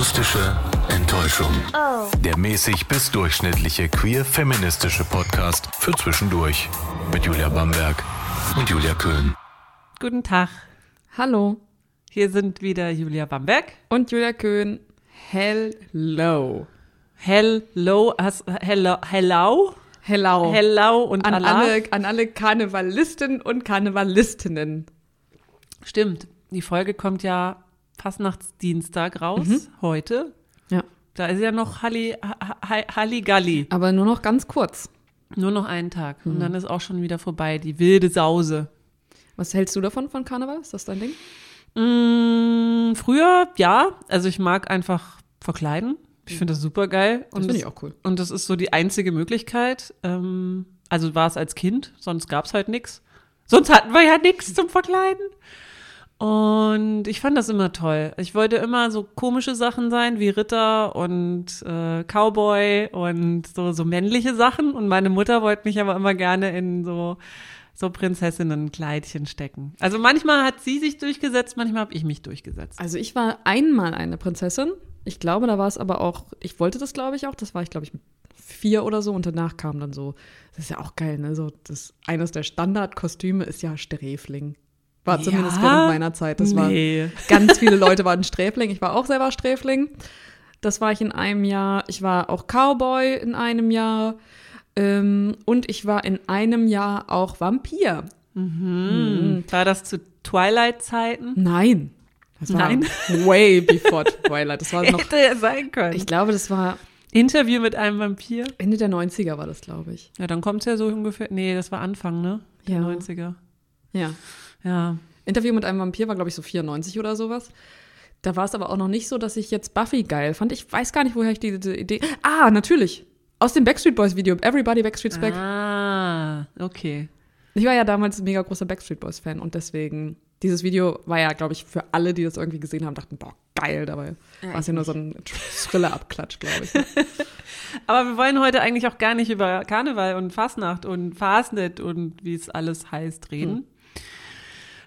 Akustische Enttäuschung. Der mäßig bis durchschnittliche queer-feministische Podcast für zwischendurch. Mit Julia Bamberg und Julia Köhn. Guten Tag. Hallo. Hier sind wieder Julia Bamberg. Und Julia Köhn. Hello. Hello, has, hello, hello, Hello. hello und An Allah. alle, an alle Karnevalisten und Karnevalistinnen. Stimmt. Die Folge kommt ja Fastnachtsdienstag raus, Mhm. heute. Ja. Da ist ja noch Halli, Ha- Ha- Halligalli. Aber nur noch ganz kurz. Nur noch einen Tag. Mhm. Und dann ist auch schon wieder vorbei, die wilde Sause. Was hältst du davon, von Karneval? Ist das dein Ding? Mm, früher, ja. Also ich mag einfach verkleiden. Ich finde das super geil. Das finde ich auch cool. Und das ist so die einzige Möglichkeit. Ähm, also war es als Kind, sonst gab es halt nichts. Sonst hatten wir ja nichts zum Verkleiden. Und ich fand das immer toll. Ich wollte immer so komische Sachen sein, wie Ritter und äh, Cowboy und so, so männliche Sachen. Und meine Mutter wollte mich aber immer gerne in so, so Prinzessinnenkleidchen stecken. Also manchmal hat sie sich durchgesetzt, manchmal habe ich mich durchgesetzt. Also ich war einmal eine Prinzessin. Ich glaube, da war es aber auch, ich wollte das, glaube ich, auch. Das war ich, glaube ich, vier oder so. Und danach kam dann so, das ist ja auch geil, ne? So, das, eines der Standardkostüme ist ja Sträfling. War zumindest Ja? während meiner Zeit. Das Nee. war ganz viele Leute waren Sträfling. Ich war auch selber Sträfling. Das war ich in einem Jahr. Ich war auch Cowboy in einem Jahr. Ähm, und ich war in einem Jahr auch Vampir. War das zu Twilight-Zeiten? Nein. Das war Nein. way before Twilight. Das war noch, Hätte ja sein können. ich glaube, das war Interview mit einem Vampir. Ende der 90er war das, glaube ich. Ja, dann kommt's ja so ungefähr. Nee, das war Anfang, ne? Der Ja. 90er. Ja. Ja. Interview mit einem Vampir war, glaube ich, so 94 oder sowas. Da war es aber auch noch nicht so, dass ich jetzt Buffy geil fand. Ich weiß gar nicht, woher ich diese Idee. Ah, natürlich. Aus dem Backstreet Boys Video. Everybody Backstreet's Back. Ah, okay. Ich war ja damals ein mega großer Backstreet Boys Fan und deswegen, dieses Video war ja, glaube ich, für alle, die das irgendwie gesehen haben, dachten, boah, geil. Dabei war es ja nur so ein Thriller-Abklatsch, glaube ich. Aber wir wollen heute eigentlich auch gar nicht über Karneval und Fastnacht und Fastnet und wie es alles heißt reden.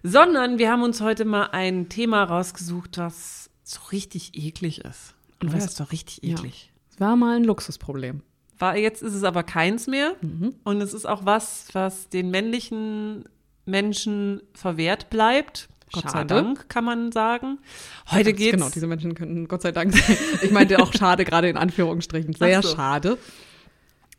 Sondern wir haben uns heute mal ein Thema rausgesucht, was so richtig eklig ist. Und was ist doch richtig ja. eklig? Es war mal ein Luxusproblem. War, jetzt ist es aber keins mehr. Und es ist auch was, was den männlichen Menschen verwehrt bleibt. Gott sei Schade. Dank, kann man sagen. Heute Das- geht's. Genau, diese Menschen könnten Gott sei Dank sein. Ich meinte auch schade, gerade in Anführungsstrichen. Sehr so. schade.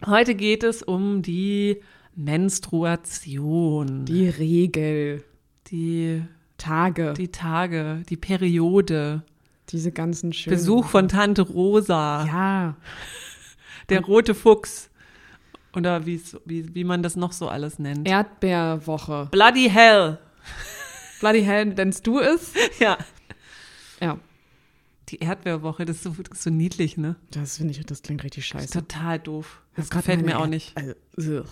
Heute geht es um die Menstruation. Die Regel, Die, Tage, die Tage, die Periode. diese ganzen schönen. Besuch von Tante Rosa. Ja, Der rote Fuchs. Oder wie, wie man das noch so alles nennt. Erdbeerwoche. Bloody Hell. Bloody hell, nennst du es? Ja. Ja. Die Erdbeerwoche, das ist so, das ist so niedlich, ne? Das finde ich, das klingt richtig Das ist scheiße. total doof. Das gefällt mir auch nicht. Also, ugh.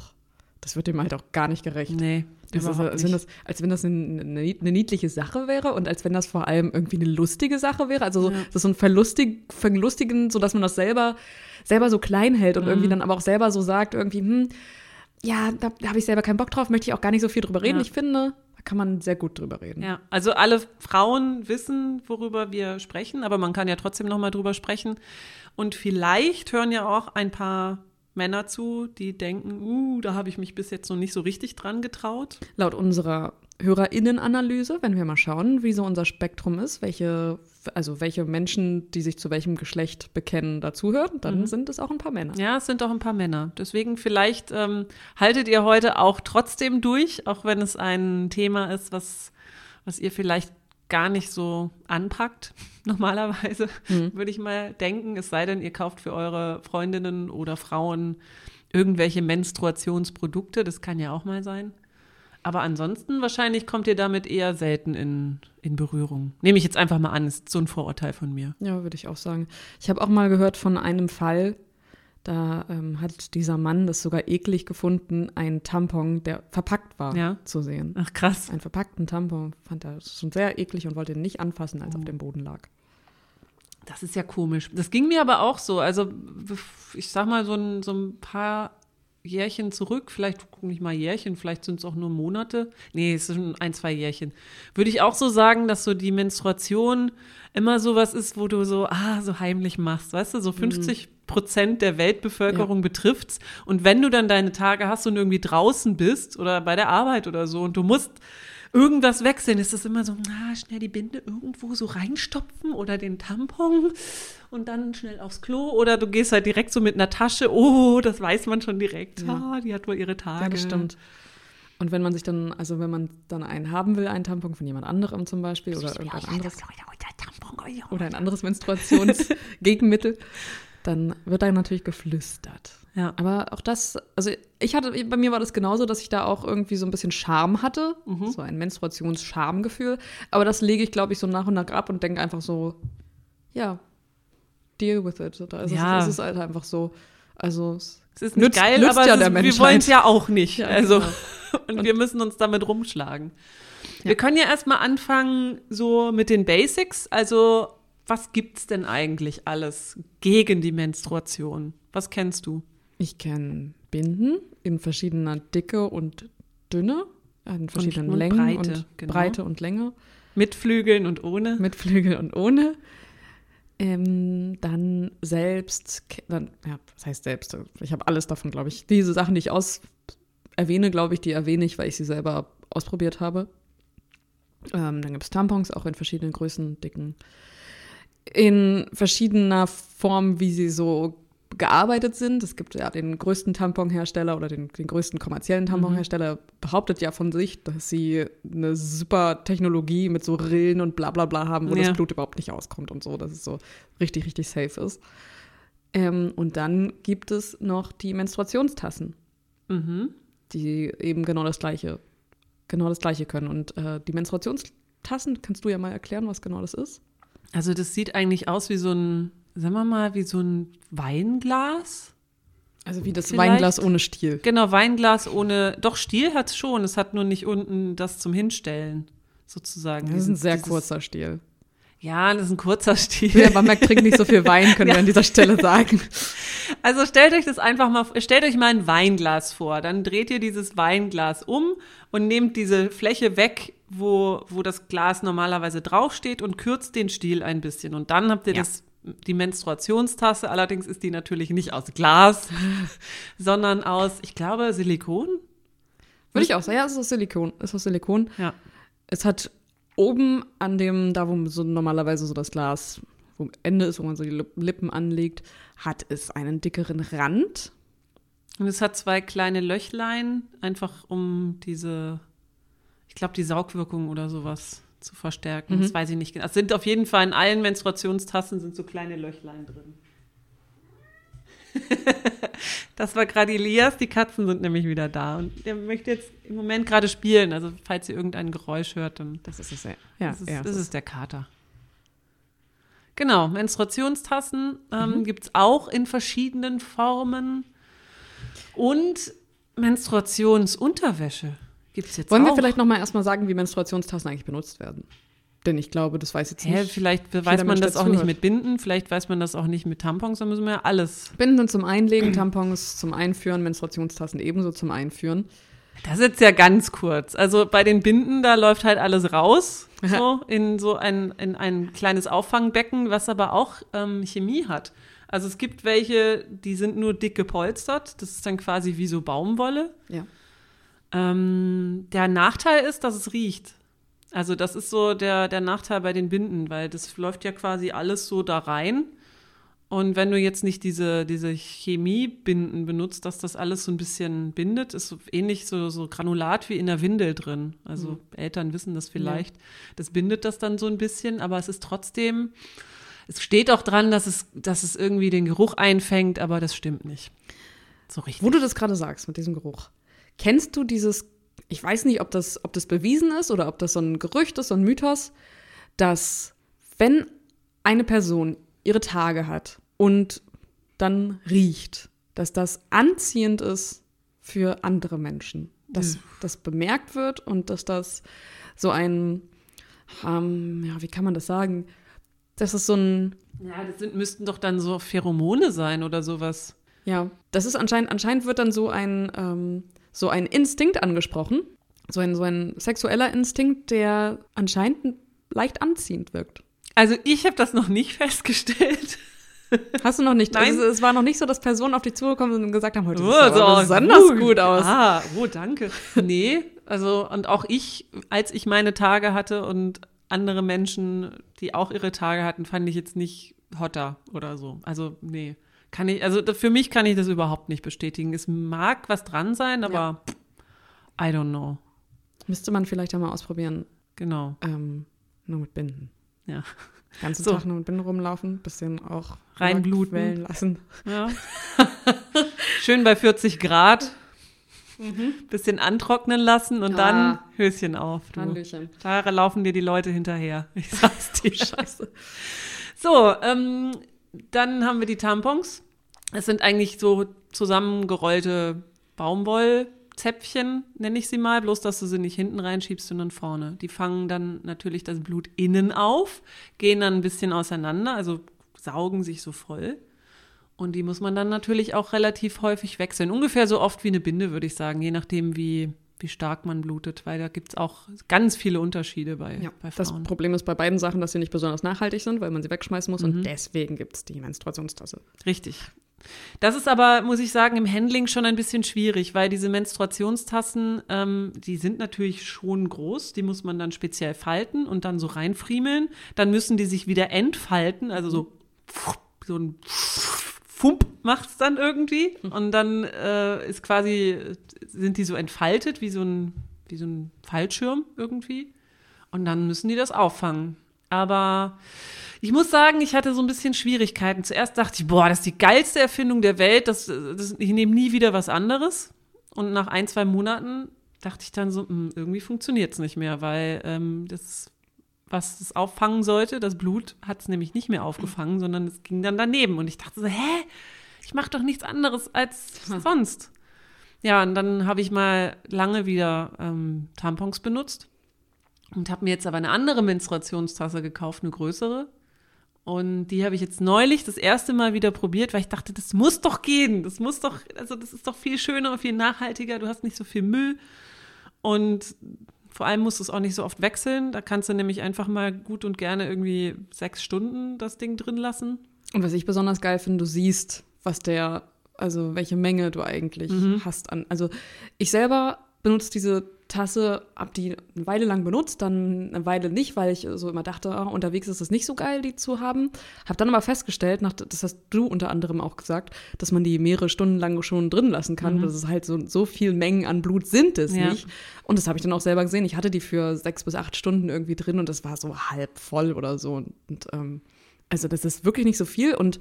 Das wird dem halt auch gar nicht gerecht. Nee, Das ist, als, wenn das, als wenn das eine, eine, niedliche Sache wäre und als wenn das vor allem irgendwie eine lustige Sache wäre. Also so, Ja. das ist so ein Verlustig, Verlustigen, so dass man das selber, selber so klein hält und Mhm. irgendwie dann aber auch selber so sagt, irgendwie, hm, ja, da, da habe ich selber keinen Bock drauf, möchte ich auch gar nicht so viel drüber reden. Ja. Ich finde, da kann man sehr gut drüber reden. Ja, also alle Frauen wissen, worüber wir sprechen, aber man kann ja trotzdem noch mal drüber sprechen. Und vielleicht hören ja auch ein paar Männer zu, die denken, uh, da habe ich mich bis jetzt noch nicht so richtig dran getraut. Laut unserer HörerInnen-Analyse, wenn wir mal schauen, wie so unser Spektrum ist, welche, also welche Menschen, die sich zu welchem Geschlecht bekennen, dazuhören, dann sind es auch ein paar Männer. Ja, es sind doch ein paar Männer. Deswegen vielleicht ähm, haltet ihr heute auch trotzdem durch, auch wenn es ein Thema ist, was, was ihr vielleicht gar nicht so anpackt, normalerweise, würde ich mal denken. Es sei denn, ihr kauft für eure Freundinnen oder Frauen irgendwelche Menstruationsprodukte, das kann ja auch mal sein. Aber ansonsten wahrscheinlich kommt ihr damit eher selten in, in Berührung. Nehme ich jetzt einfach mal an, ist so ein Vorurteil von mir. Ja, würde ich auch sagen. Ich habe auch mal gehört von einem Fall, da ähm, hat dieser Mann das sogar eklig gefunden, einen Tampon, der verpackt war, Ja. zu sehen. Ach krass. Einen verpackten Tampon fand er schon sehr eklig und wollte ihn nicht anfassen, als er auf dem Boden lag. Das ist ja komisch. Das ging mir aber auch so. Also, ich sag mal, so ein, so ein paar Jährchen zurück, vielleicht nicht mal Jährchen, vielleicht sind es auch nur Monate. Nee, es sind ein, zwei Jährchen. Würde ich auch so sagen, dass so die Menstruation immer so was ist, wo du so, ah, so heimlich machst, weißt du, so 50 mhm. Prozent der Weltbevölkerung ja. betrifft's. Und wenn du dann deine Tage hast und irgendwie draußen bist oder bei der Arbeit oder so und du musst irgendwas wechseln, ist das immer so, na, schnell die Binde irgendwo so reinstopfen oder den Tampon und dann schnell aufs Klo oder du gehst halt direkt so mit einer Tasche, oh, das weiß man schon direkt, ja. ah, die hat wohl ihre Tage. Ja, das stimmt. Und wenn man sich dann, also wenn man dann einen haben will, einen Tampon von jemand anderem zum Beispiel oder irgendein anderes oder ein anderes Menstruationsgegenmittel, dann wird da natürlich geflüstert. Ja. Aber auch das, also ich hatte, bei mir war das genauso, dass ich da auch irgendwie so ein bisschen Scham hatte, mhm. so ein Menstruationsschamgefühl. Aber das lege ich, glaube ich, so nach und nach ab und denke einfach so, ja, deal with it. Da ist ja. es, es ist halt einfach so. Also es, es ist nicht nützt, geil, nützt aber ja ist, wir wollen es ja auch nicht. Ja, also genau. und, und, wir müssen uns damit rumschlagen. Ja. Wir können ja erstmal anfangen so mit den Basics. Also was gibt's denn eigentlich alles gegen die Menstruation? Was kennst du? Ich kenne Binden in verschiedener Dicke und Dünne, in verschiedenen und, und Längen Breite, und genau. Breite und Länge. Mit Flügeln und ohne. Mit Flügeln und ohne. Ähm, dann selbst, dann, ja, was heißt selbst? Ich habe alles davon, glaube ich. Diese Sachen, die ich aus erwähne, glaube ich, die erwähne ich, weil ich sie selber ausprobiert habe. Ähm, dann gibt es Tampons, auch in verschiedenen Größen, Dicken. In verschiedener Form, wie sie so gearbeitet sind. Es gibt ja den größten Tamponhersteller oder den, den größten kommerziellen Tamponhersteller, mhm. behauptet ja von sich, dass sie eine super Technologie mit so Rillen und bla bla bla haben, wo ja. das Blut überhaupt nicht auskommt und so, dass es so richtig, richtig safe ist. Ähm, und dann gibt es noch die Menstruationstassen, mhm. die eben genau das Gleiche, genau das Gleiche können. Und äh, die Menstruationstassen, kannst du ja mal erklären, was genau das ist? Also das sieht eigentlich aus wie so ein sagen wir mal, wie so ein Weinglas. Also wie das Vielleicht. Weinglas ohne Stiel. Genau, Weinglas ohne, doch Stiel hat es schon, es hat nur nicht unten das zum Hinstellen, sozusagen. Das ist ein sehr dieses, kurzer Stiel. Ja, das ist ein kurzer Stiel. Ja, man merkt, trinkt nicht so viel Wein, können ja. wir an dieser Stelle sagen. Also stellt euch das einfach mal, stellt euch mal ein Weinglas vor. Dann dreht ihr dieses Weinglas um und nehmt diese Fläche weg, wo, wo das Glas normalerweise draufsteht und kürzt den Stiel ein bisschen. Und dann habt ihr ja. das die Menstruationstasse, allerdings ist die natürlich nicht aus Glas, sondern aus, ich glaube, Silikon. Würde ich auch sagen, ja, es ist aus Silikon. Es ist aus Silikon. Ja. Es hat oben an dem, da wo so normalerweise so das Glas wo Ende ist, wo man so die Lippen anlegt, hat es einen dickeren Rand. Und es hat zwei kleine Löchlein, einfach um diese, ich glaube, die Saugwirkung oder sowas zu verstärken. Mhm. Das weiß ich nicht genau. Es sind auf jeden Fall in allen Menstruationstassen sind so kleine Löchlein drin. das war gerade Elias, die Katzen sind nämlich wieder da und der möchte jetzt im Moment gerade spielen. Also falls ihr irgendein Geräusch hört, dann das ist es. Ja, das, ist, ja, das ist der Kater. Genau, Menstruationstassen ähm, mhm. gibt es auch in verschiedenen Formen. Und Menstruationsunterwäsche. Gibt's jetzt Wollen auch? wir vielleicht noch mal erstmal sagen, wie Menstruationstassen eigentlich benutzt werden? Denn ich glaube, das weiß jetzt Hä, nicht. Vielleicht weiß man das auch nicht mit Binden, vielleicht weiß man das auch nicht mit Tampons, da müssen wir ja alles. Binden sind zum Einlegen, Tampons zum Einführen, Menstruationstassen ebenso zum Einführen. Das ist jetzt ja ganz kurz. Also bei den Binden, da läuft halt alles raus, so in so ein, in ein kleines Auffangbecken, was aber auch ähm, Chemie hat. Also es gibt welche, die sind nur dick gepolstert. Das ist dann quasi wie so Baumwolle. Ja. Ähm, der Nachteil ist, dass es riecht. Also das ist so der, der Nachteil bei den Binden, weil das läuft ja quasi alles so da rein. Und wenn du jetzt nicht diese, diese Chemiebinden benutzt, dass das alles so ein bisschen bindet, ist so ähnlich so, so Granulat wie in der Windel drin. Also mhm. Eltern wissen das vielleicht. Ja. Das bindet das dann so ein bisschen, aber es ist trotzdem, es steht auch dran, dass es, dass es irgendwie den Geruch einfängt, aber das stimmt nicht. So richtig. Wo du das gerade sagst mit diesem Geruch. Kennst du dieses, ich weiß nicht, ob das, ob das bewiesen ist oder ob das so ein Gerücht ist, so ein Mythos, dass wenn eine Person ihre Tage hat und dann riecht, dass das anziehend ist für andere Menschen. Dass mhm. das bemerkt wird und dass das so ein, ähm, ja, wie kann man das sagen? Das ist so ein. Ja, das sind, müssten doch dann so Pheromone sein oder sowas. Ja, das ist anscheinend, anscheinend wird dann so ein, ähm, so ein Instinkt angesprochen. So ein, so ein sexueller Instinkt, der anscheinend leicht anziehend wirkt. Also ich habe das noch nicht festgestellt. Hast du noch nicht? Nein. Also, es war noch nicht so, dass Personen auf dich zugekommen sind und gesagt haben, heute Oh, sieht so besonders gut, gut aus. Ah, oh, danke. Nee, also und auch ich, als ich meine Tage hatte und andere Menschen, die auch ihre Tage hatten, fand ich jetzt nicht hotter oder so. Also nee, kann ich, also für mich kann ich das überhaupt nicht bestätigen. Es mag was dran sein, aber I don't know. Müsste man vielleicht einmal ausprobieren, Genau, ähm, nur mit Binden. ja. Ganzen So. Tag nur mit Binden rumlaufen, bisschen auch Reinbluten. lassen. Ja. Schön bei 40 Grad. Bisschen antrocknen lassen und dann Ah. Höschen auf. Du. Hallöchen. Da laufen dir die Leute hinterher. Ich sag's dir. Scheiße. So, ähm, dann haben wir die Tampons. Es sind eigentlich so zusammengerollte Baumwollzäpfchen, nenne ich sie mal, bloß dass du sie nicht hinten reinschiebst, sondern vorne. Die fangen dann natürlich das Blut innen auf, gehen dann ein bisschen auseinander, also saugen sich so voll. Und die muss man dann natürlich auch relativ häufig wechseln. Ungefähr so oft wie eine Binde, würde ich sagen, je nachdem, wie, wie stark man blutet, weil da gibt es auch ganz viele Unterschiede bei, Ja, bei das Frauen. Problem ist bei beiden Sachen, dass sie nicht besonders nachhaltig sind, weil man sie wegschmeißen muss Mhm. und deswegen gibt es die Menstruationstasse. Richtig. Das ist aber, muss ich sagen, im Handling schon ein bisschen schwierig, weil diese Menstruationstassen, ähm, die sind natürlich schon groß, die muss man dann speziell falten und dann so reinfriemeln. Dann müssen die sich wieder entfalten, also so, so ein Fump macht's dann irgendwie. Und dann äh, ist quasi, sind die so entfaltet wie so ein, wie so ein Fallschirm irgendwie. Und dann müssen die das auffangen. Aber ich muss sagen, ich hatte so ein bisschen Schwierigkeiten. Zuerst dachte ich, boah, das ist die geilste Erfindung der Welt. Das, das, ich nehme nie wieder was anderes. Und nach ein, zwei Monaten dachte ich dann so, hm, irgendwie funktioniert es nicht mehr, weil ähm, das, was es auffangen sollte, das Blut, hat es nämlich nicht mehr aufgefangen, sondern es ging dann daneben. Und ich dachte so, hä? Ich mache doch nichts anderes als sonst. Ja, und dann habe ich mal lange wieder ähm, Tampons benutzt und habe mir jetzt aber eine andere Menstruationstasse gekauft, eine größere. Und die habe ich jetzt neulich das erste Mal wieder probiert, weil ich dachte, das muss doch gehen. Das muss doch, also das ist doch viel schöner und viel nachhaltiger. Du hast nicht so viel Müll. Und vor allem musst du es auch nicht so oft wechseln. Da kannst du nämlich einfach mal gut und gerne irgendwie sechs Stunden das Ding drin lassen. Und was ich besonders geil finde, du siehst, was der, also welche Menge du eigentlich Mhm. hast an. Also ich selber benutze diese Tasse, hab die eine Weile lang benutzt, dann eine Weile nicht, weil ich so immer dachte, ah, unterwegs ist es nicht so geil, die zu haben. Hab dann aber festgestellt, nach, das hast du unter anderem auch gesagt, dass man die mehrere Stunden lang schon drin lassen kann. Das ist halt so, so viel Mengen an Blut sind es Mhm. Ja. nicht. Und das habe ich dann auch selber gesehen. Ich hatte die für sechs bis acht Stunden irgendwie drin und das war so halb voll oder so. Und, und ähm, also das ist wirklich nicht so viel. Und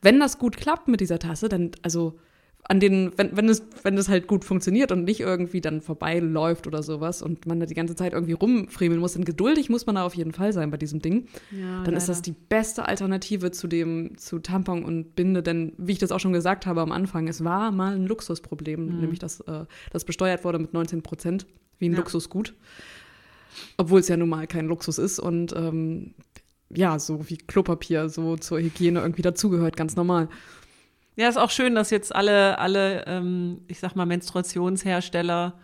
wenn das gut klappt mit dieser Tasse, dann, also an den, wenn, wenn es, wenn es halt gut funktioniert und nicht irgendwie dann vorbeiläuft oder sowas und man da die ganze Zeit irgendwie rumfriemeln muss, dann geduldig muss man da auf jeden Fall sein bei diesem Ding. Ja, dann ist das die beste Alternative zu dem, zu Tampon und Binde, denn wie ich das auch schon gesagt habe am Anfang, es war mal ein Luxusproblem, nämlich dass äh, das besteuert wurde mit 19 Prozent, wie ein Ja. Luxusgut. Obwohl es ja nun mal kein Luxus ist und ähm, ja, so wie Klopapier so zur Hygiene irgendwie dazugehört, ganz normal. Ja, ist auch schön, dass jetzt alle, alle, ähm, ich sag mal, Menstruationshersteller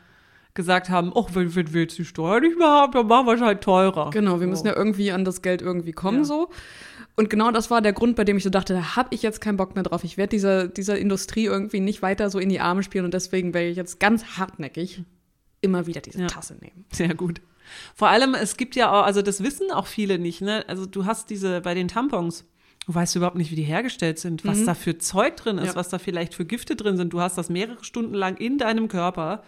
gesagt haben, oh, wenn, wenn wir jetzt die Steuer nicht mehr haben, dann machen wir es halt teurer. Genau, wir So. müssen ja irgendwie an das Geld irgendwie kommen Ja. so. Und genau das war der Grund, bei dem ich so dachte, da habe ich jetzt keinen Bock mehr drauf. Ich werde dieser, dieser Industrie irgendwie nicht weiter so in die Arme spielen und deswegen werde ich jetzt ganz hartnäckig immer wieder diese Ja. Tasse nehmen. Sehr gut. Vor allem, es gibt ja auch, also das wissen auch viele nicht, ne? Also du hast diese, bei den Tampons, du weißt überhaupt nicht, wie die hergestellt sind, was da für Zeug drin ist, Ja. was da vielleicht für Gifte drin sind. Du hast das mehrere Stunden lang in deinem Körper.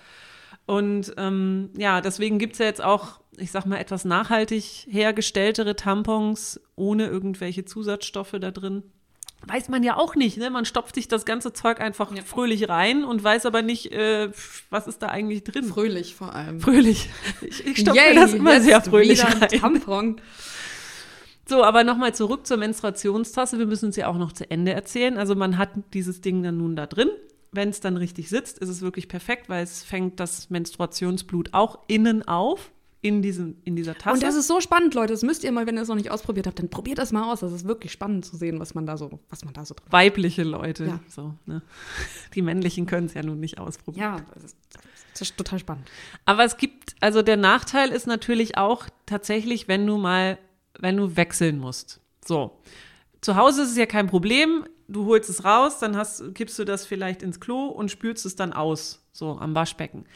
Und ähm, ja, deswegen gibt's ja jetzt auch, ich sag mal, etwas nachhaltig hergestelltere Tampons ohne irgendwelche Zusatzstoffe da drin. Weiß man ja auch nicht, ne? Man stopft sich das ganze Zeug einfach Ja. fröhlich rein und weiß aber nicht, äh, was ist da eigentlich drin. Fröhlich vor allem. Fröhlich. Ich, ich stopfe das immer sehr fröhlich rein. Tampon. So, aber nochmal zurück zur Menstruationstasse. Wir müssen es ja auch noch zu Ende erzählen. Also man hat dieses Ding dann nun da drin. Wenn es dann richtig sitzt, ist es wirklich perfekt, weil es fängt das Menstruationsblut auch innen auf. in, diesem, in dieser Tasse. Und das ist so spannend, Leute. Das müsst ihr mal, wenn ihr es noch nicht ausprobiert habt, dann probiert das mal aus. Das ist wirklich spannend zu sehen, was man da so, was man da so drin Weibliche Leute. Ja. So, ne? Die männlichen können es ja nun nicht ausprobieren. Ja, das ist, das ist total spannend. Aber es gibt, also der Nachteil ist natürlich auch tatsächlich, wenn du mal, wenn du wechseln musst. So. Zu Hause ist es ja kein Problem. Du holst es raus, dann hast, kippst du das vielleicht ins Klo und spülst es dann aus, so am Waschbecken.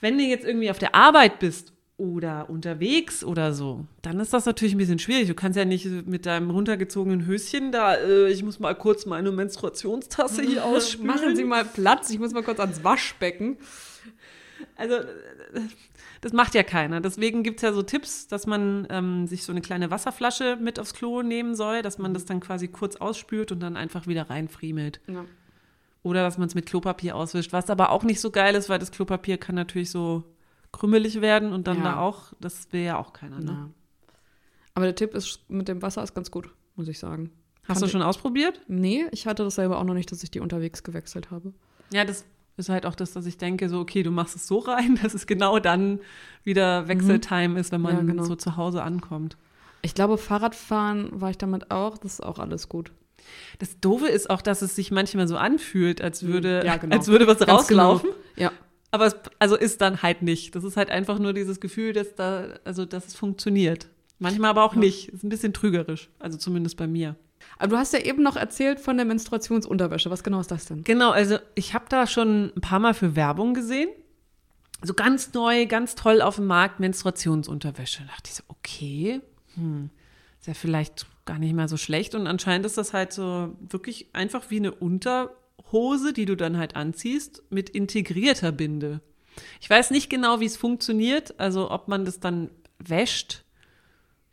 Wenn du jetzt irgendwie auf der Arbeit bist oder unterwegs oder so, dann ist das natürlich ein bisschen schwierig. Du kannst ja nicht mit deinem runtergezogenen Höschen da, äh, ich muss mal kurz meine Menstruationstasse hier ausspülen. Machen Sie mal Platz. Ich muss mal kurz ans Waschbecken. Also, das macht ja keiner. Deswegen gibt es ja so Tipps, dass man ähm, sich so eine kleine Wasserflasche mit aufs Klo nehmen soll, dass man das dann quasi kurz ausspült und dann einfach wieder reinfriemelt. Ja. Oder dass man es mit Klopapier auswischt. Was aber auch nicht so geil ist, weil das Klopapier kann natürlich so krümmelig werden und dann Ja. da auch, das will ja auch keiner. Ne? Ja. Aber der Tipp ist mit dem Wasser ist ganz gut, muss ich sagen. Hast Kann du schon ausprobiert? Nee, ich hatte das selber auch noch nicht, dass ich die unterwegs gewechselt habe. Ja, das ist halt auch das, dass ich denke, so, okay, du machst es so rein, dass es genau dann wieder Wechseltime ist, wenn man Ja, genau. so zu Hause ankommt. Ich glaube, Fahrradfahren war ich damit auch. Das ist auch alles gut. Das Doofe ist auch, dass es sich manchmal so anfühlt, als würde, Ja, genau. als würde was Ganz rauslaufen. Ja. Aber es also ist dann halt nicht. Das ist halt einfach nur dieses Gefühl, dass da, also dass es funktioniert. Manchmal aber auch Ja. nicht. Ist ein bisschen trügerisch. Also zumindest bei mir. Aber du hast ja eben noch erzählt von der Menstruationsunterwäsche. Was genau ist das denn? Genau, also ich habe da schon ein paar Mal für Werbung gesehen. So ganz neu, ganz toll auf dem Markt Menstruationsunterwäsche. Da dachte ich so, okay, hm, ist ja vielleicht gar nicht mal so schlecht. Und anscheinend ist das halt so wirklich einfach wie eine Unterhose, die du dann halt anziehst, mit integrierter Binde. Ich weiß nicht genau, wie es funktioniert, also ob man das dann wäscht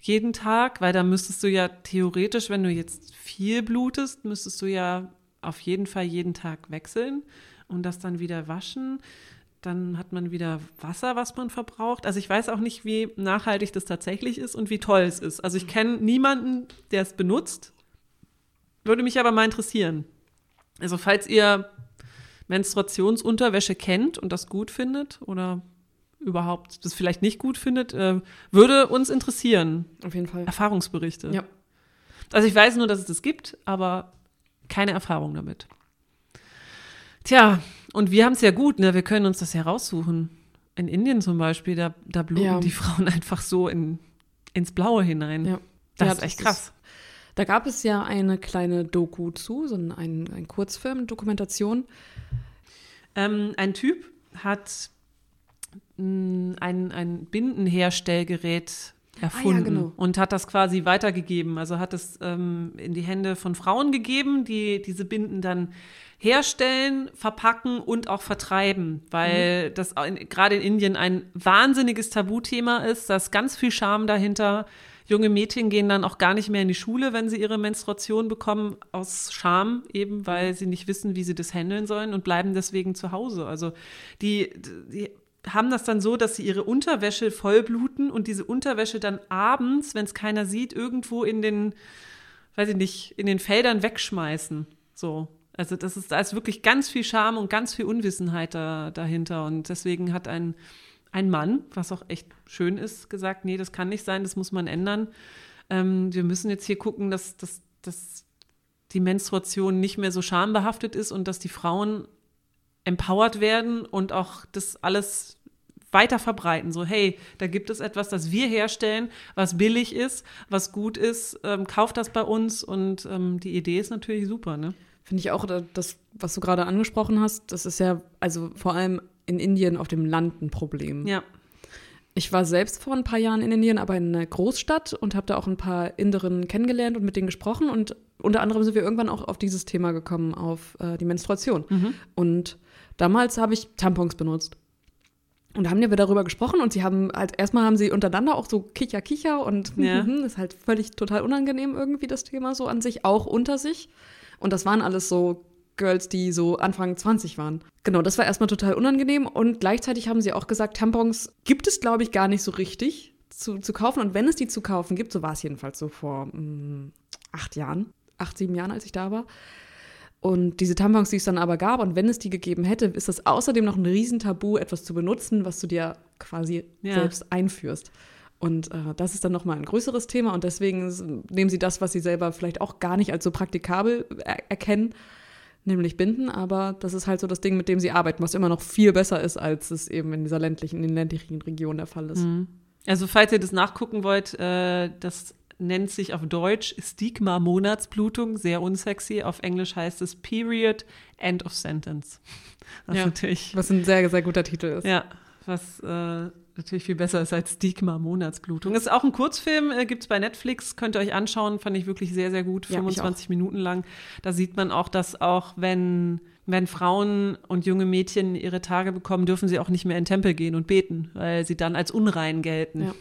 jeden Tag, weil da müsstest du ja theoretisch, wenn du jetzt viel blutest, müsstest du ja auf jeden Fall jeden Tag wechseln und das dann wieder waschen. Dann hat man wieder Wasser, was man verbraucht. Also ich weiß auch nicht, wie nachhaltig das tatsächlich ist und wie toll es ist. Also ich kenne niemanden, der es benutzt. Würde mich aber mal interessieren. Also falls ihr Menstruationsunterwäsche kennt und das gut findet oder überhaupt das vielleicht nicht gut findet, äh, würde uns interessieren. Auf jeden Fall. Erfahrungsberichte. Ja. Also ich weiß nur, dass es das gibt, aber keine Erfahrung damit. Tja, und wir haben es ja gut, ne? Wir können uns das ja raussuchen. In Indien zum Beispiel, da, da bluten Ja. die Frauen einfach so in, ins Blaue hinein. Ja. Das Ja, ist echt das krass. Da gab es ja eine kleine Doku zu, so ein, ein, ein Kurzfilm, Dokumentation. Ähm, ein Typ hat mh, ein, ein Bindenherstellgerät erfunden genau. und hat das quasi weitergegeben. Also hat es ähm, in die Hände von Frauen gegeben, die diese Binden dann herstellen, verpacken und auch vertreiben, weil das in, gerade in Indien ein wahnsinniges Tabuthema ist, da ist ganz viel Scham dahinter. Junge Mädchen gehen dann auch gar nicht mehr in die Schule, wenn sie ihre Menstruation bekommen, aus Scham eben, weil sie nicht wissen, wie sie das handeln sollen und bleiben deswegen zu Hause. Also die, die haben das dann so, dass sie ihre Unterwäsche vollbluten und diese Unterwäsche dann abends, wenn es keiner sieht, irgendwo in den, weiß ich nicht, in den Feldern wegschmeißen. So. Also das ist, da ist wirklich ganz viel Scham und ganz viel Unwissenheit da, dahinter. Und deswegen hat ein, ein Mann, was auch echt schön ist, gesagt, nee, das kann nicht sein, das muss man ändern. Ähm, wir müssen jetzt hier gucken, dass, dass, dass die Menstruation nicht mehr so schambehaftet ist und dass die Frauen empowered werden und auch das alles weiter verbreiten. So, hey, da gibt es etwas, das wir herstellen, was billig ist, was gut ist, ähm, kauft das bei uns und ähm, die Idee ist natürlich super, ne? Finde ich auch, da- das, was du gerade angesprochen hast, das ist ja, also vor allem in Indien auf dem Land ein Problem. Ja. Ich war selbst vor ein paar Jahren in Indien, aber in einer Großstadt und habe da auch ein paar Inderinnen kennengelernt und mit denen gesprochen. Und unter anderem sind wir irgendwann auch auf dieses Thema gekommen, auf äh, die Menstruation. Und damals habe ich Tampons benutzt. Und da haben wir darüber gesprochen und sie haben halt, erstmal haben sie untereinander auch so Kicher, Kicher und Ja. ist halt völlig total unangenehm irgendwie das Thema so an sich, auch unter sich. Und das waren alles so Girls, die so Anfang 20 waren. Genau, das war erstmal total unangenehm und gleichzeitig haben sie auch gesagt, Tampons gibt es, glaube ich, gar nicht so richtig zu, zu kaufen. Und wenn es die zu kaufen gibt, so war es jedenfalls so vor mm, acht Jahren, acht, sieben Jahren, als ich da war. Und diese Tampons, die es dann aber gab, und wenn es die gegeben hätte, ist das außerdem noch ein Riesentabu, etwas zu benutzen, was du dir quasi ja. selbst einführst. Und äh, das ist dann nochmal ein größeres Thema und deswegen nehmen sie das, was sie selber vielleicht auch gar nicht als so praktikabel er erkennen, nämlich binden, aber das ist halt so das Ding, mit dem sie arbeiten, was immer noch viel besser ist, als es eben in dieser ländlichen, in den ländlichen Regionen der Fall ist. Mhm. Also falls ihr das nachgucken wollt, äh, das nennt sich auf Deutsch Stigma-Monatsblutung, sehr unsexy. Auf Englisch heißt es Period End of Sentence. Was ja, natürlich. Was ein sehr, sehr guter Titel ist. Ja, was äh, natürlich viel besser ist als Stigma Monatsblutung. Ist auch ein Kurzfilm, äh, gibt es bei Netflix, könnt ihr euch anschauen, fand ich wirklich sehr, sehr gut, ja, 25 Minuten lang. Da sieht man auch, dass auch wenn, wenn Frauen und junge Mädchen ihre Tage bekommen, dürfen sie auch nicht mehr in Tempel gehen und beten, weil sie dann als unrein gelten. Ja.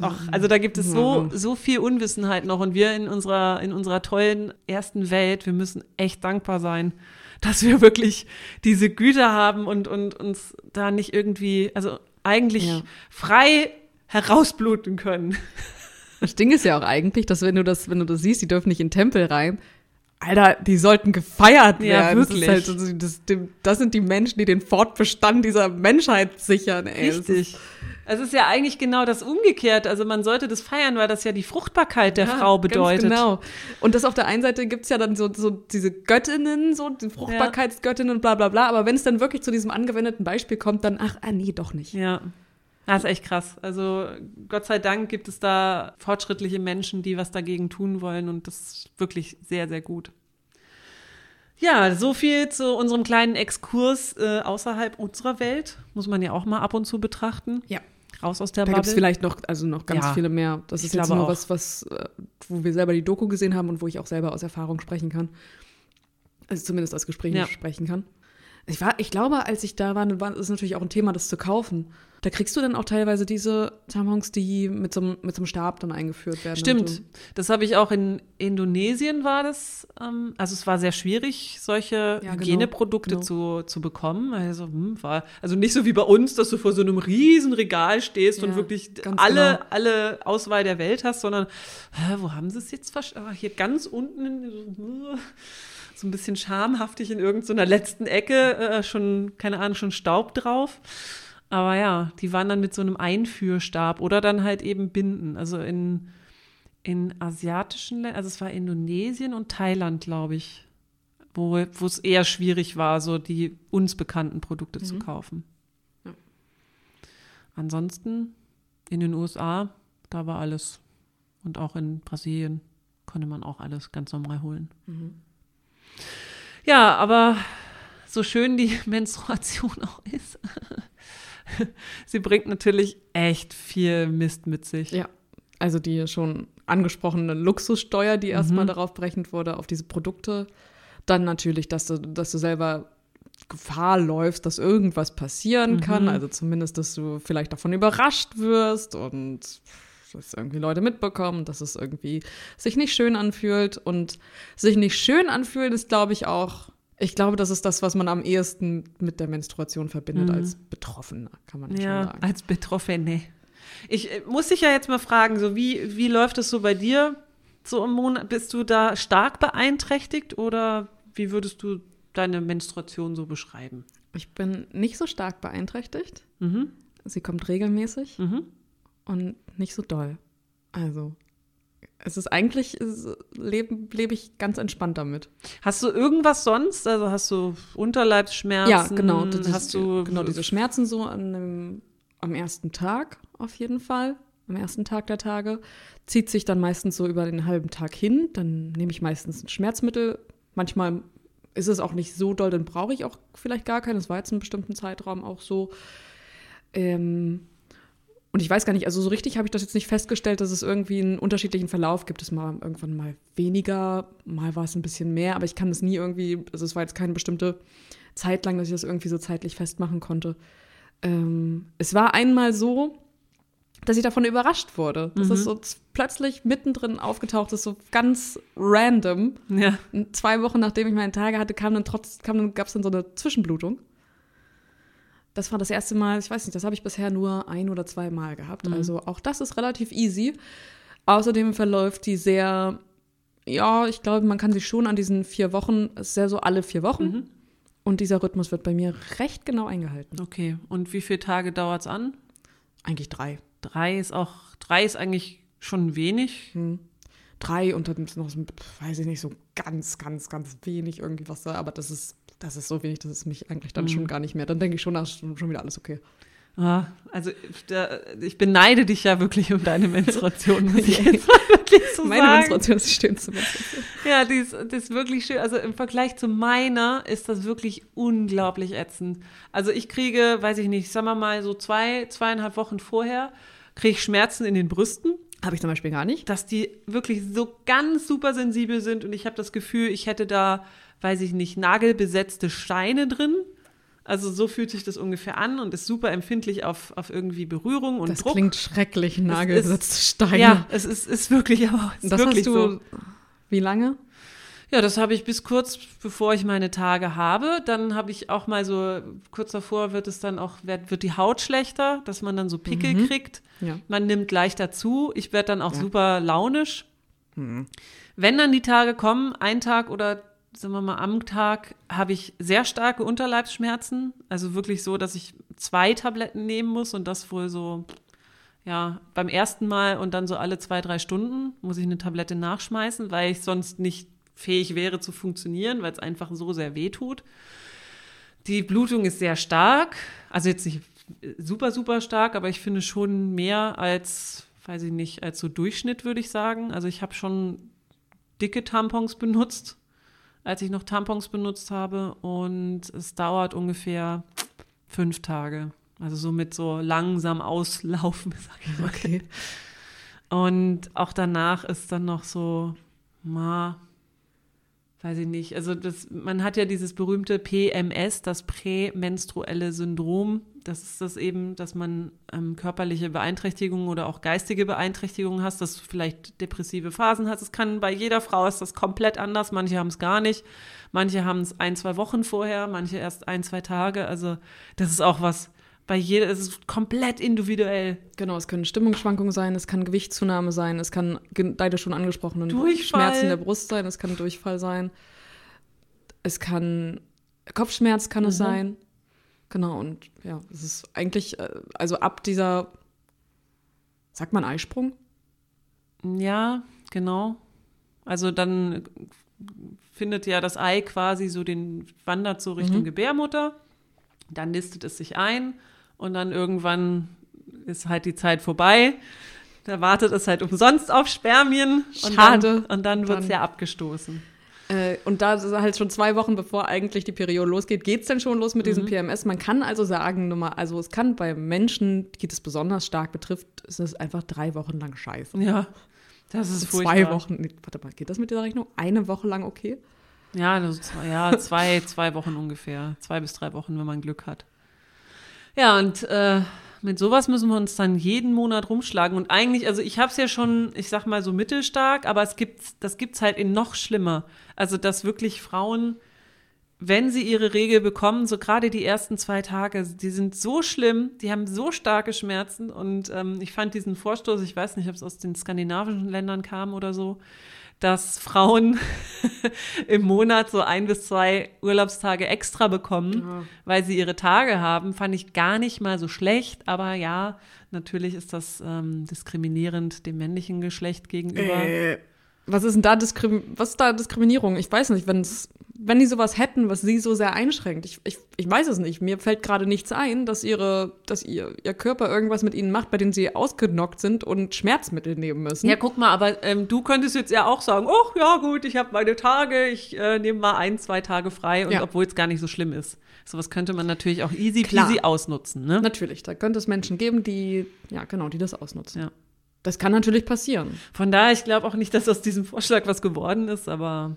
Auch, also da gibt es so, so viel Unwissenheit noch und wir in unserer, in unserer tollen ersten Welt, wir müssen echt dankbar sein, dass wir wirklich diese Güter haben und, und uns da nicht irgendwie, also eigentlich ja. frei herausbluten können. Das Ding ist ja auch eigentlich, dass wenn du das, wenn du das siehst, die dürfen nicht in den Tempel rein. Alter, die sollten gefeiert werden. Ja, wirklich. Das, halt, das, das, sind die Menschen, die den Fortbestand dieser Menschheit sichern. Ey. Richtig. Es ist ja eigentlich genau das Umgekehrte. Also man sollte das feiern, weil das ja die Fruchtbarkeit der ja, Frau bedeutet. genau. Und das auf der einen Seite gibt's ja dann so, so diese Göttinnen, so die Fruchtbarkeitsgöttinnen und bla bla bla. Aber wenn es dann wirklich zu diesem angewendeten Beispiel kommt, dann, ach, ah, nee, doch nicht. Ja. Das ist echt krass. Also Gott sei Dank gibt es da fortschrittliche Menschen, die was dagegen tun wollen und das ist wirklich sehr, sehr gut. Ja, so viel zu unserem kleinen Exkurs äh, außerhalb unserer Welt. Muss man ja auch mal ab und zu betrachten. Ja raus aus der da Bubble. Da gibt es vielleicht noch, also noch ganz ja, viele mehr. Das ist jetzt nur auch. was, was, äh, wo wir selber die Doku gesehen haben und wo ich auch selber aus Erfahrung sprechen kann. Also zumindest aus Gesprächen ja. sprechen kann. Ich, war, ich glaube, als ich da war, war es natürlich auch ein Thema, das zu kaufen. Da kriegst du dann auch teilweise diese Tampons, die mit so, einem, mit so einem Stab dann eingeführt werden. Stimmt. Das habe ich auch in Indonesien war das. Ähm, also es war sehr schwierig, solche ja, genau, Hygieneprodukte genau. Zu, zu bekommen. Also, hm, war, also nicht so wie bei uns, dass du vor so einem riesen Regal stehst ja, und wirklich alle, genau. alle Auswahl der Welt hast, sondern hä, wo haben sie es jetzt? Ah, hier ganz unten in so, so ein bisschen schamhaftig in irgendeiner letzten Ecke, äh, schon, keine Ahnung, schon Staub drauf. Aber ja, die waren dann mit so einem Einführstab oder dann halt eben Binden. Also in, in asiatischen Ländern, also es war Indonesien und Thailand, glaube ich, wo es eher schwierig war, so die uns bekannten Produkte mhm. zu kaufen. Ja. Ansonsten in den USA, da war alles. Und auch in Brasilien konnte man auch alles ganz normal holen. Mhm. Ja, aber so schön die Menstruation auch ist, sie bringt natürlich echt viel Mist mit sich. Ja, also die schon angesprochene Luxussteuer, die erstmal mhm. darauf berechnet wurde, auf diese Produkte. Dann natürlich, dass du, dass du selber Gefahr läufst, dass irgendwas passieren mhm. kann. Also zumindest, dass du vielleicht davon überrascht wirst und dass irgendwie Leute mitbekommen, dass es irgendwie sich nicht schön anfühlt. Und sich nicht schön anfühlen ist, glaube ich, auch, ich glaube, das ist das, was man am ehesten mit der Menstruation verbindet, mhm. als Betroffener, kann man ja, sagen. Als Betroffene. Ich äh, muss dich ja jetzt mal fragen, so wie, wie läuft es so bei dir? So im Monat, bist du da stark beeinträchtigt oder wie würdest du deine Menstruation so beschreiben? Ich bin nicht so stark beeinträchtigt. Mhm. Sie kommt regelmäßig. Mhm und nicht so doll. Also, es ist eigentlich, lebe leb ich ganz entspannt damit. Hast du irgendwas sonst? Also hast du Unterleibsschmerzen? Ja, genau. Das hast du genau diese Schmerzen so an dem, am ersten Tag auf jeden Fall. Am ersten Tag der Tage. Zieht sich dann meistens so über den halben Tag hin. Dann nehme ich meistens ein Schmerzmittel. Manchmal ist es auch nicht so doll, dann brauche ich auch vielleicht gar keinen. Das war jetzt einen bestimmten Zeitraum auch so. Ähm, und ich weiß gar nicht, also so richtig habe ich das jetzt nicht festgestellt, dass es irgendwie einen unterschiedlichen Verlauf gibt. Es mal irgendwann mal weniger, mal war es ein bisschen mehr, aber ich kann das nie irgendwie, also es war jetzt keine bestimmte Zeit lang, dass ich das irgendwie so zeitlich festmachen konnte. Ähm, es war einmal so, dass ich davon überrascht wurde. Dass mhm. es so plötzlich mittendrin aufgetaucht ist, so ganz random. Ja. Und zwei Wochen nachdem ich meine Tage hatte, kam dann trotz, kam dann, gab es dann so eine Zwischenblutung. Das war das erste Mal, ich weiß nicht, das habe ich bisher nur ein oder zwei Mal gehabt. Mhm. Also auch das ist relativ easy. Außerdem verläuft die sehr Ja, ich glaube, man kann sich schon an diesen vier Wochen, es ist ja so alle vier Wochen. Mhm. Und dieser Rhythmus wird bei mir recht genau eingehalten. Okay. Und wie viele Tage dauert es an? Eigentlich drei. Drei ist auch, drei ist eigentlich schon wenig. Hm. Drei und dann noch, weiß ich nicht, so ganz, ganz, ganz wenig irgendwie was da. Aber das ist, das ist so wenig, dass es mich eigentlich dann hm. schon gar nicht mehr. Dann denke ich schon, da ist schon wieder alles okay. Ah, also da, ich beneide dich ja wirklich um deine Menstruation, muss ich jetzt mal wirklich so Meine sagen. Menstruation ist die schönste Menstruation. Ja, die ist, die ist wirklich schön. Also im Vergleich zu meiner ist das wirklich unglaublich ätzend. Also ich kriege, weiß ich nicht, sagen wir mal so zwei, zweieinhalb Wochen vorher, kriege ich Schmerzen in den Brüsten. Habe ich zum Beispiel gar nicht. Dass die wirklich so ganz super sensibel sind und ich habe das Gefühl, ich hätte da, weiß ich nicht, nagelbesetzte Steine drin. Also so fühlt sich das ungefähr an und ist super empfindlich auf, auf irgendwie Berührung und das Druck. Das klingt schrecklich, nagelbesetzte Steine. Ja, es ist, ist wirklich, aber es ist das wirklich hast du, so. Wie lange? Ja, das habe ich bis kurz bevor ich meine Tage habe. Dann habe ich auch mal so, kurz davor wird es dann auch, wird, wird die Haut schlechter, dass man dann so Pickel mhm. kriegt. Ja. Man nimmt leichter zu. Ich werde dann auch ja. super launisch. Mhm. Wenn dann die Tage kommen, ein Tag oder sagen wir mal, am Tag habe ich sehr starke Unterleibsschmerzen. Also wirklich so, dass ich zwei Tabletten nehmen muss und das wohl so, ja, beim ersten Mal und dann so alle zwei, drei Stunden muss ich eine Tablette nachschmeißen, weil ich sonst nicht fähig wäre zu funktionieren, weil es einfach so sehr weh tut. Die Blutung ist sehr stark, also jetzt nicht super, super stark, aber ich finde schon mehr als, weiß ich nicht, als so Durchschnitt, würde ich sagen. Also ich habe schon dicke Tampons benutzt als ich noch Tampons benutzt habe. Und es dauert ungefähr fünf Tage. Also so mit so langsam auslaufen, sag ich mal. Okay. Und auch danach ist dann noch so, ma, weiß ich nicht. Also das, man hat ja dieses berühmte PMS, das prämenstruelle Syndrom. Das ist das eben, dass man ähm, körperliche Beeinträchtigungen oder auch geistige Beeinträchtigungen hast, dass du vielleicht depressive Phasen hast. Es kann bei jeder Frau ist das komplett anders. Manche haben es gar nicht. Manche haben es ein, zwei Wochen vorher, manche erst ein, zwei Tage. Also das ist auch was, bei jeder, es ist komplett individuell. Genau, es können Stimmungsschwankungen sein, es kann Gewichtszunahme sein, es kann beide schon angesprochenen Durchfall. Schmerzen der Brust sein, es kann Durchfall sein, es kann Kopfschmerz kann mhm. es sein. Genau, und ja, es ist eigentlich, äh, also ab dieser, sagt man Eisprung? Ja, genau. Also dann findet ja das Ei quasi so den, wandert so Richtung mhm. Gebärmutter, dann nistet es sich ein und dann irgendwann ist halt die Zeit vorbei. Da wartet es halt umsonst auf Spermien. Schade. Und dann, und dann wird es ja abgestoßen. Äh, und da halt schon zwei Wochen bevor eigentlich die Periode losgeht, geht es denn schon los mit mhm. diesem PMS. Man kann also sagen, Nummer, also es kann bei Menschen, die das besonders stark betrifft, ist es einfach drei Wochen lang scheiße. Ja, das ist also Zwei Wochen, nee, warte mal, geht das mit dieser Rechnung? Eine Woche lang okay? Ja, also zwei, ja zwei, zwei Wochen ungefähr. Zwei bis drei Wochen, wenn man Glück hat. Ja, und äh, mit sowas müssen wir uns dann jeden Monat rumschlagen. Und eigentlich, also ich habe es ja schon, ich sag mal so mittelstark, aber es gibt, das gibt's halt in noch schlimmer. Also dass wirklich Frauen, wenn sie ihre Regel bekommen, so gerade die ersten zwei Tage, die sind so schlimm, die haben so starke Schmerzen. Und ähm, ich fand diesen Vorstoß, ich weiß nicht, ob es aus den skandinavischen Ländern kam oder so, dass Frauen im Monat so ein bis zwei Urlaubstage extra bekommen, ja. weil sie ihre Tage haben, fand ich gar nicht mal so schlecht. Aber ja, natürlich ist das ähm, diskriminierend dem männlichen Geschlecht gegenüber. Äh, was ist denn da Diskrim was ist da Diskriminierung? Ich weiß nicht, wenn's, wenn die sowas hätten, was sie so sehr einschränkt. Ich, ich, ich weiß es nicht. Mir fällt gerade nichts ein, dass ihre, dass ihr, ihr Körper irgendwas mit ihnen macht, bei dem sie ausgenockt sind und Schmerzmittel nehmen müssen. Ja, guck mal, aber ähm, du könntest jetzt ja auch sagen, oh ja gut, ich habe meine Tage, ich äh, nehme mal ein, zwei Tage frei und ja. obwohl es gar nicht so schlimm ist. Sowas könnte man natürlich auch easy peasy ausnutzen, ne? Natürlich, da könnte es Menschen geben, die, ja genau, die das ausnutzen. Ja. Das kann natürlich passieren. Von daher, ich glaube auch nicht, dass aus diesem Vorschlag was geworden ist, aber.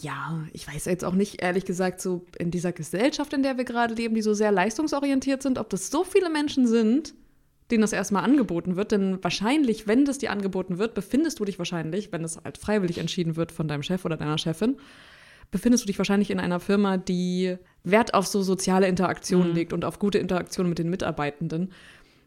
Ja, ich weiß jetzt auch nicht, ehrlich gesagt, so in dieser Gesellschaft, in der wir gerade leben, die so sehr leistungsorientiert sind, ob das so viele Menschen sind, denen das erstmal angeboten wird. Denn wahrscheinlich, wenn das dir angeboten wird, befindest du dich wahrscheinlich, wenn es halt freiwillig entschieden wird von deinem Chef oder deiner Chefin, befindest du dich wahrscheinlich in einer Firma, die Wert auf so soziale Interaktionen mhm. legt und auf gute Interaktionen mit den Mitarbeitenden.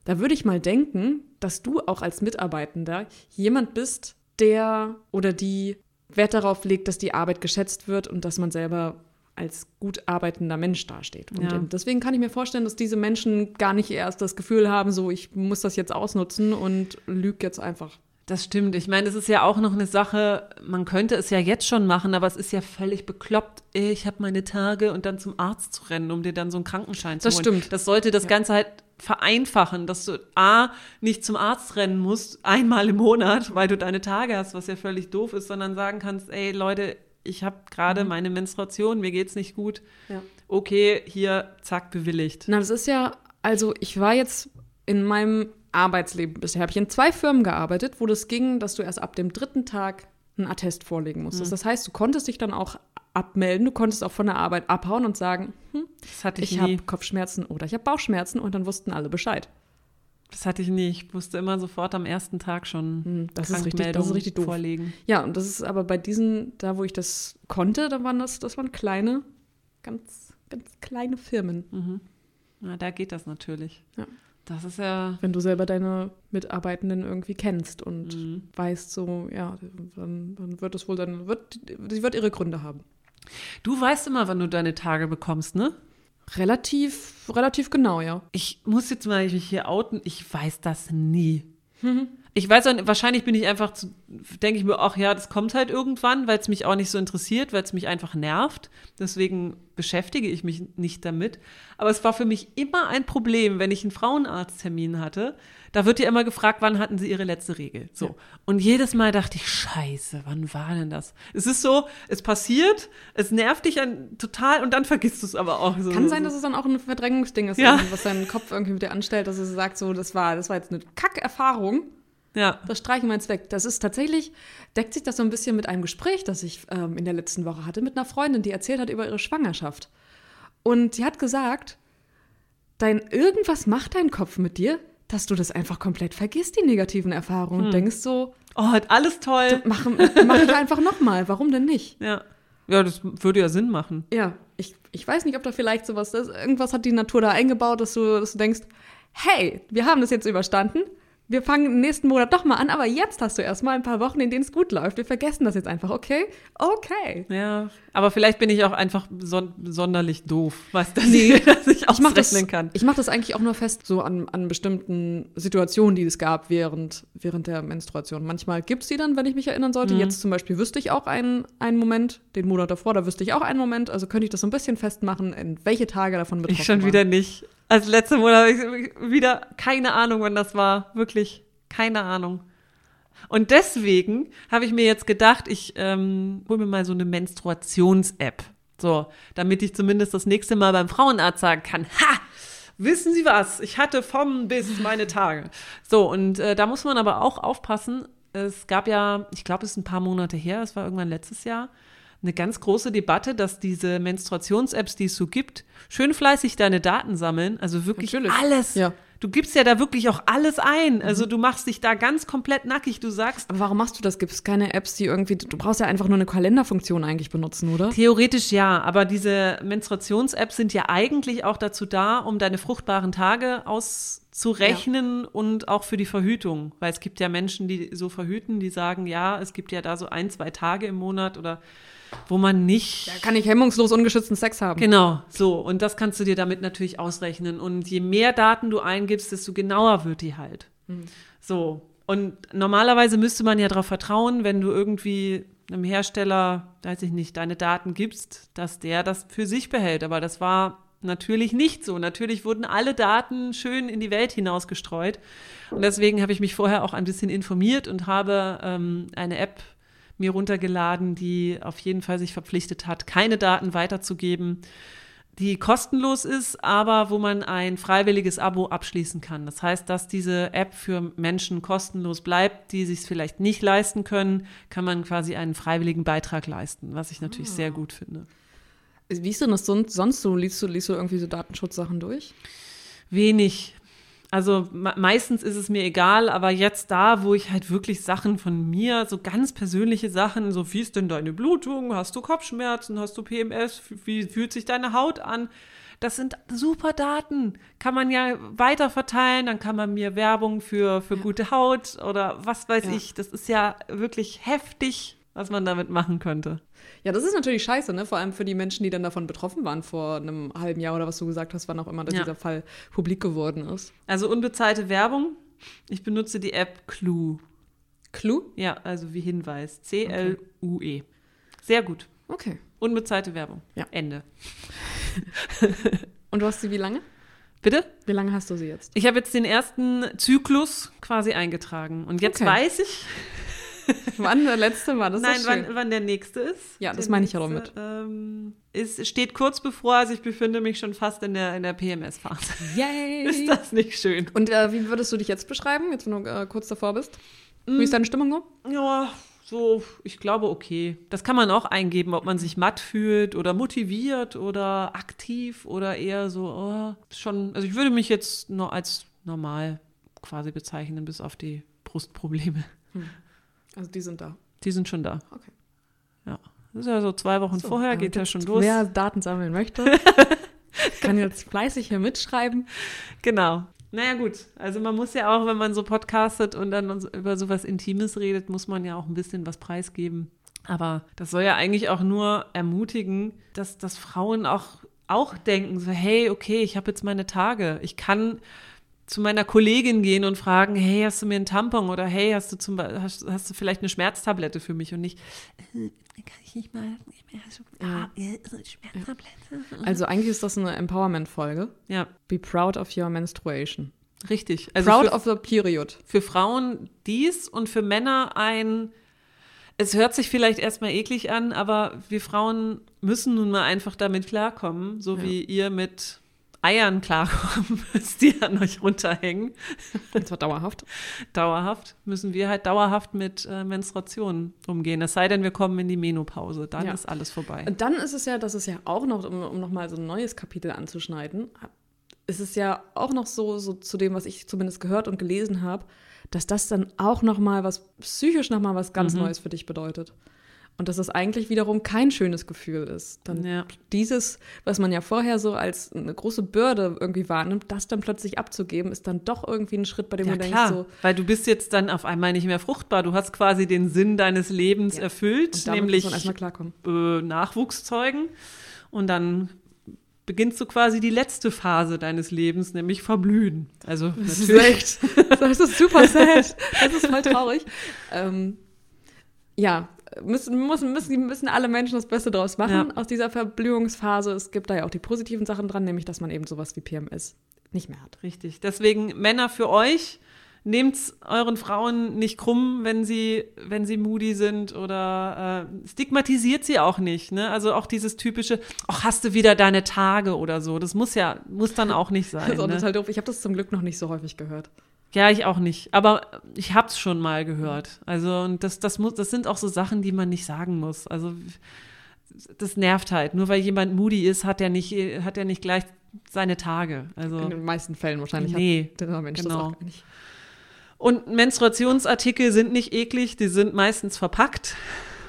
Da würde ich mal denken, dass du auch als Mitarbeitender jemand bist, der oder die Wert darauf legt, dass die Arbeit geschätzt wird und dass man selber als gut arbeitender Mensch dasteht. Und Ja. deswegen kann ich mir vorstellen, dass diese Menschen gar nicht erst das Gefühl haben, so ich muss das jetzt ausnutzen und lüge jetzt einfach. Das stimmt. Ich meine, es ist ja auch noch eine Sache, man könnte es ja jetzt schon machen, aber es ist ja völlig bekloppt. Ich habe meine Tage und dann zum Arzt zu rennen, um dir dann so einen Krankenschein zu Das holen. stimmt. Das sollte das Ja. Ganze halt vereinfachen, dass du A, nicht zum Arzt rennen musst, einmal im Monat, weil du deine Tage hast, was ja völlig doof ist, sondern sagen kannst, ey Leute, ich habe gerade meine Menstruation, mir geht's nicht gut. Mhm. Ja. Okay, hier, zack, bewilligt. Na, das ist ja, also ich war jetzt in meinem Arbeitsleben bisher, habe ich in zwei Firmen gearbeitet, wo das ging, dass du erst ab dem dritten Tag einen Attest vorlegen musstest. Das heißt, du konntest dich dann auch abmelden, du konntest auch von der Arbeit abhauen und sagen, hm, Das hatte ich, ich habe Kopfschmerzen oder ich habe Bauchschmerzen und dann wussten alle Bescheid. Das hatte ich nie. Ich wusste immer sofort am ersten Tag schon Hm, das ist richtig- das ist richtig doof. vorlegen. Ja, und das ist aber bei diesen, da wo ich das konnte, da waren das, das waren kleine, ganz, ganz kleine Firmen. Na, da geht das natürlich. Ja. Das ist ja. Wenn du selber deine Mitarbeitenden irgendwie kennst und Mhm. weißt so, ja, dann, dann wird es wohl, dann wird, sie wird ihre Gründe haben. Du weißt immer, wann du deine Tage bekommst, ne? Relativ, relativ genau, ja. Ich muss jetzt mal mich hier outen. Ich weiß das nie. Ich weiß auch, nicht- wahrscheinlich bin ich einfach zu, denke ich mir, ach ja, das kommt halt irgendwann, weil es mich auch nicht so interessiert, weil es mich einfach nervt. Deswegen beschäftige ich mich nicht damit. Aber es war für mich immer ein Problem, wenn ich einen Frauenarzttermin hatte. Da wird ja immer gefragt, wann hatten Sie Ihre letzte Regel? So. Und jedes Mal dachte ich, scheiße, wann war denn das? Es ist so, es passiert, es nervt dich an, total und dann vergisst du es aber auch. So, Kann sein, dass es dann auch ein Verdrängungsding ist, Ja. was dein Kopf irgendwie mit dir anstellt, dass es sagt, so, das war, das war jetzt eine Kackerfahrung. Ja. Das streichen wir jetzt weg. Das ist tatsächlich, deckt sich das so ein bisschen mit einem Gespräch, das ich ähm, in der letzten Woche hatte, mit einer Freundin, die erzählt hat über ihre Schwangerschaft. Und die hat gesagt, dein irgendwas macht dein Kopf mit dir, dass du das einfach komplett vergisst, die negativen Erfahrungen. Und denkst so, Oh, alles toll. mach, mach ich einfach nochmal, warum denn nicht? Ja. Ja, das würde ja Sinn machen. Ja, ich, ich weiß nicht, ob da vielleicht sowas ist. Irgendwas hat die Natur da eingebaut, dass du, dass du denkst, hey, wir haben das jetzt überstanden. Wir fangen im nächsten Monat doch mal an, aber jetzt hast du erstmal ein paar Wochen, in denen es gut läuft. Wir vergessen das jetzt einfach, okay? Okay. Ja. Aber vielleicht bin ich auch einfach son sonderlich doof, du, dass, ich, dass ich mache das, ausrechnen kann. ich mach das eigentlich auch nur fest, so an, an bestimmten Situationen, die es gab während, während der Menstruation. Manchmal gibt es die dann, wenn ich mich erinnern Mhm. sollte. Jetzt zum Beispiel wüsste ich auch einen, einen Moment, den Monat davor, da wüsste ich auch einen Moment. Also könnte ich das so ein bisschen festmachen, in welche Tage davon betroffen Ich schon waren. wieder nicht. Als letzte Monat habe ich wieder keine Ahnung, wann das war. Wirklich keine Ahnung. Und deswegen habe ich mir jetzt gedacht, ich ähm, hole mir mal so eine Menstruations-App. So, damit ich zumindest das nächste Mal beim Frauenarzt sagen kann, ha, wissen Sie was, ich hatte vom bis meine Tage. So, und äh, da muss man aber auch aufpassen. Es gab ja, ich glaube, es ist ein paar Monate her, es war irgendwann letztes Jahr, eine ganz große Debatte, dass diese Menstruations-Apps, die es so gibt, schön fleißig deine Daten sammeln. Also wirklich Natürlich. alles. Ja. Du gibst ja da wirklich auch alles ein. Also du machst dich da ganz komplett nackig. Du sagst, Aber warum machst du das? Gibt es keine Apps, die irgendwie. Du brauchst ja einfach nur eine Kalenderfunktion eigentlich benutzen, oder? Theoretisch ja, aber diese Menstruations-Apps sind ja eigentlich auch dazu da, um deine fruchtbaren Tage auszurechnen und auch für die Verhütung. Weil es gibt ja Menschen, die so verhüten, die sagen, ja, es gibt ja da so ein, zwei Tage im Monat oder wo man nicht. Da kann ich hemmungslos ungeschützten Sex haben. Genau, so. Und das kannst du dir damit natürlich ausrechnen. Und je mehr Daten du eingibst, desto genauer wird die halt. So. Und normalerweise müsste man ja darauf vertrauen, wenn du irgendwie einem Hersteller, weiß ich nicht, deine Daten gibst, dass der das für sich behält. Aber das war natürlich nicht so. Natürlich wurden alle Daten schön in die Welt hinausgestreut. Und deswegen habe ich mich vorher auch ein bisschen informiert und habe ähm, eine App mir runtergeladen, die auf jeden Fall sich verpflichtet hat, keine Daten weiterzugeben, die kostenlos ist, aber wo man ein freiwilliges Abo abschließen kann. Das heißt, dass diese App für Menschen kostenlos bleibt, die sich es vielleicht nicht leisten können, kann man quasi einen freiwilligen Beitrag leisten, was ich natürlich sehr gut finde. Wie ist denn das sonst, sonst so? Liest du, liest du irgendwie so Datenschutzsachen durch? Wenig. Also me meistens ist es mir egal, aber jetzt da, wo ich halt wirklich Sachen von mir, so ganz persönliche Sachen, so wie ist denn deine Blutung, hast du Kopfschmerzen, hast du PMS, wie fühlt sich deine Haut an? Das sind super Daten. Kann man ja weiter verteilen, dann kann man mir Werbung für, für gute Haut oder was weiß Ja. ich. Das ist ja wirklich heftig was man damit machen könnte. Ja, das ist natürlich scheiße, ne? Vor allem für die Menschen, die dann davon betroffen waren vor einem halben Jahr oder was du gesagt hast, wann auch immer ja. dieser Fall publik geworden ist. Also unbezahlte Werbung. Ich benutze die App Clue. Clue? Ja, also wie Hinweis. C-L-U-E. Okay. Sehr gut. Okay. Unbezahlte Werbung. Ja. Ende. Und du hast sie wie lange? Bitte? Wie lange hast du sie jetzt? Ich habe jetzt den ersten Zyklus quasi eingetragen. Und jetzt okay. weiß ich. wann der letzte war, das Nein, ist wann, wann, der nächste ist. Ja, das meine ich ja damit. Ähm, es steht kurz bevor, also ich befinde mich schon fast in der, in der PMS-Phase. Yay! ist das nicht schön? Und äh, wie würdest du dich jetzt beschreiben, jetzt wenn du äh, kurz davor bist? Wie ist mm. deine Stimmung so? Ja, so, ich glaube, okay. Das kann man auch eingeben, ob man sich matt fühlt oder motiviert oder aktiv oder eher so, oh, schon, also ich würde mich jetzt nur als normal quasi bezeichnen, bis auf die Brustprobleme. Hm. Also die sind da. Die sind schon da. Okay. Ja. Das ist ja so zwei Wochen so, vorher, geht ja schon los. Wer Daten sammeln möchte, kann jetzt fleißig hier mitschreiben. Genau. Naja, gut. Also man muss ja auch, wenn man so podcastet und dann über sowas Intimes redet, muss man ja auch ein bisschen was preisgeben. Aber das soll ja eigentlich auch nur ermutigen, dass, dass Frauen auch, auch denken, so, hey, okay, ich habe jetzt meine Tage. Ich kann zu meiner Kollegin gehen und fragen, hey, hast du mir einen Tampon oder hey, hast du zum hast, hast du vielleicht eine Schmerztablette für mich und nicht, äh, kann ich nicht mal, ah, Schmerztablette. Also eigentlich ist das eine Empowerment-Folge. Ja. Be proud of your menstruation. Richtig. Also proud für, of the period. Für Frauen dies und für Männer ein, es hört sich vielleicht erstmal eklig an, aber wir Frauen müssen nun mal einfach damit klarkommen, so ja. wie ihr mit Eiern klarkommen müsst, die an euch runterhängen. Und zwar dauerhaft. dauerhaft müssen wir halt dauerhaft mit äh, Menstruationen umgehen. Es sei denn, wir kommen in die Menopause. Dann ja. ist alles vorbei. Und dann ist es ja, das ist ja auch noch, um, um nochmal so ein neues Kapitel anzuschneiden, ist es ja auch noch so, so zu dem, was ich zumindest gehört und gelesen habe, dass das dann auch nochmal was, psychisch nochmal was ganz mhm. Neues für dich bedeutet. Und dass das eigentlich wiederum kein schönes Gefühl ist. Dann ja. dieses, was man ja vorher so als eine große Bürde irgendwie wahrnimmt, das dann plötzlich abzugeben, ist dann doch irgendwie ein Schritt, bei dem ja, du klar. denkst so. Weil du bist jetzt dann auf einmal nicht mehr fruchtbar. Du hast quasi den Sinn deines Lebens ja. erfüllt, nämlich äh, Nachwuchs zeugen. Und dann beginnst du quasi die letzte Phase deines Lebens, nämlich verblühen. Also das ist echt, das ist super sad. Das ist voll traurig. ähm, ja, müssen, müssen, müssen, müssen alle Menschen das Beste draus machen ja. aus dieser Verblühungsphase. Es gibt da ja auch die positiven Sachen dran, nämlich dass man eben sowas wie PMS nicht mehr hat. Richtig. Deswegen Männer für euch. Nehmt euren Frauen nicht krumm, wenn sie, wenn sie moody sind oder äh, stigmatisiert sie auch nicht. Ne? Also auch dieses typische, ach, hast du wieder deine Tage oder so. Das muss ja, muss dann auch nicht sein. das ist auch ne? total doof. Ich habe das zum Glück noch nicht so häufig gehört. Ja, ich auch nicht. Aber ich hab's schon mal gehört. Also, und das, das muss, das sind auch so Sachen, die man nicht sagen muss. Also, das nervt halt. Nur weil jemand moody ist, hat er nicht, hat er nicht gleich seine Tage. Also, In den meisten Fällen wahrscheinlich. Nee, hat der Mensch genau. das auch nicht. Und Menstruationsartikel sind nicht eklig, die sind meistens verpackt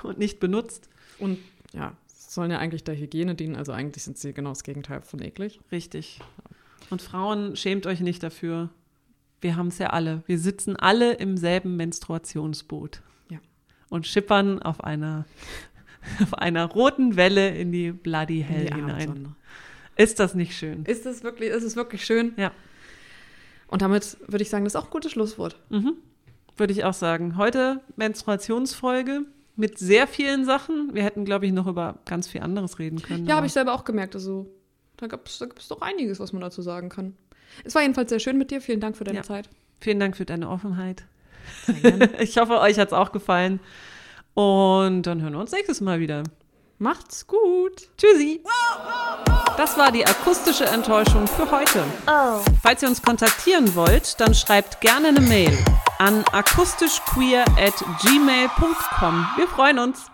und nicht benutzt. Und ja, sollen ja eigentlich der Hygiene dienen, also eigentlich sind sie genau das Gegenteil von eklig. Richtig. Und Frauen, schämt euch nicht dafür wir haben es ja alle. Wir sitzen alle im selben Menstruationsboot. Ja. Und schippern auf einer, auf einer roten Welle in die Bloody Hell die hinein. Ist das nicht schön? Ist es wirklich, ist es wirklich schön? Ja. Und damit würde ich sagen, das ist auch ein gutes Schlusswort. Mhm. Würde ich auch sagen. Heute Menstruationsfolge mit sehr vielen Sachen. Wir hätten, glaube ich, noch über ganz viel anderes reden können. Ja, habe ich selber auch gemerkt. Also, da gibt es da doch einiges, was man dazu sagen kann. Es war jedenfalls sehr schön mit dir. Vielen Dank für deine ja. Zeit. Vielen Dank für deine Offenheit. ich hoffe, euch hat es auch gefallen. Und dann hören wir uns nächstes Mal wieder. Macht's gut. Tschüssi. Das war die akustische Enttäuschung für heute. Oh. Falls ihr uns kontaktieren wollt, dann schreibt gerne eine Mail an akustischqueer at gmail.com. Wir freuen uns.